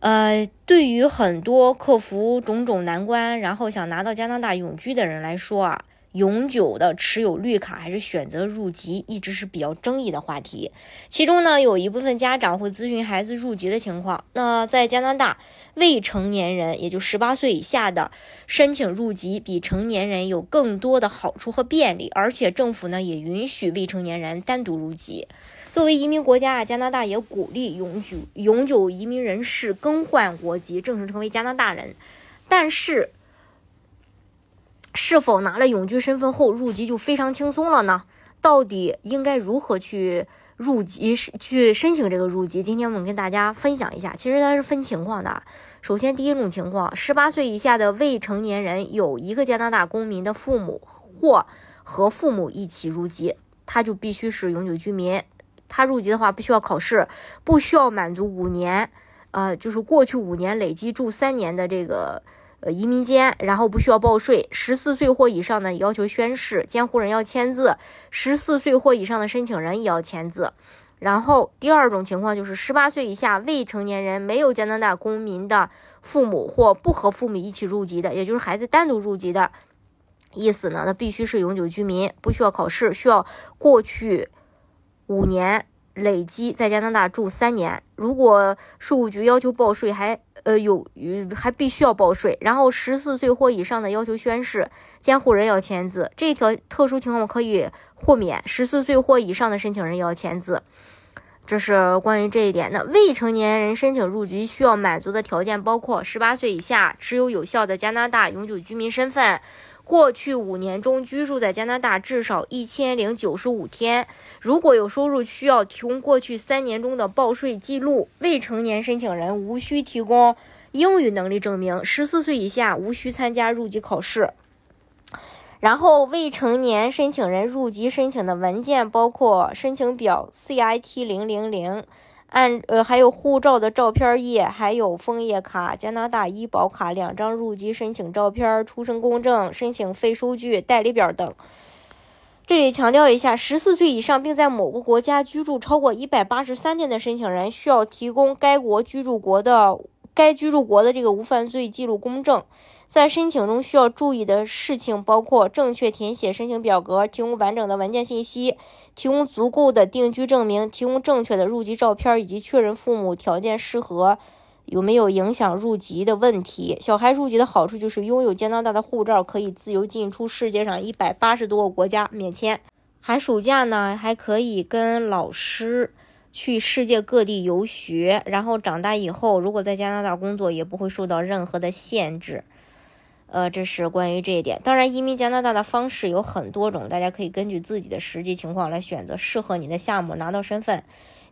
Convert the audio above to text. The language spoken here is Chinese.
呃，对于很多克服种种难关，然后想拿到加拿大永居的人来说啊，永久的持有绿卡还是选择入籍，一直是比较争议的话题。其中呢，有一部分家长会咨询孩子入籍的情况。那在加拿大，未成年人，也就十八岁以下的申请入籍，比成年人有更多的好处和便利，而且政府呢也允许未成年人单独入籍。作为移民国家啊，加拿大也鼓励永久永久移民人士更换国籍，正式成为加拿大人。但是，是否拿了永居身份后入籍就非常轻松了呢？到底应该如何去入籍、去申请这个入籍？今天我们跟大家分享一下。其实它是分情况的。首先，第一种情况，十八岁以下的未成年人有一个加拿大公民的父母或和父母一起入籍，他就必须是永久居民。他入籍的话不需要考试，不需要满足五年，呃，就是过去五年累计住三年的这个呃移民监，然后不需要报税。十四岁或以上呢要求宣誓，监护人要签字。十四岁或以上的申请人也要签字。然后第二种情况就是十八岁以下未成年人没有加拿大公民的父母或不和父母一起入籍的，也就是孩子单独入籍的意思呢，那必须是永久居民，不需要考试，需要过去。五年累积在加拿大住三年，如果税务局要求报税，还呃有还必须要报税。然后十四岁或以上的要求宣誓，监护人要签字。这条特殊情况可以豁免，十四岁或以上的申请人要签字。这是关于这一点。那未成年人申请入籍需要满足的条件包括：十八岁以下，持有有效的加拿大永久居民身份。过去五年中居住在加拿大至少一千零九十五天，如果有收入，需要提供过去三年中的报税记录。未成年申请人无需提供英语能力证明。十四岁以下无需参加入籍考试。然后，未成年申请人入籍申请的文件包括申请表 CIT 零零零。按呃，还有护照的照片页，还有枫叶卡、加拿大医保卡两张入籍申请照片、出生公证、申请费收据、代理表等。这里强调一下，十四岁以上并在某个国家居住超过一百八十三天的申请人，需要提供该国居住国的该居住国的这个无犯罪记录公证。在申请中需要注意的事情包括：正确填写申请表格，提供完整的文件信息，提供足够的定居证明，提供正确的入籍照片，以及确认父母条件适合，有没有影响入籍的问题。小孩入籍的好处就是拥有加拿大的护照，可以自由进出世界上一百八十多个国家免签。寒暑假呢，还可以跟老师去世界各地游学。然后长大以后，如果在加拿大工作，也不会受到任何的限制。呃，这是关于这一点。当然，移民加拿大的方式有很多种，大家可以根据自己的实际情况来选择适合你的项目，拿到身份。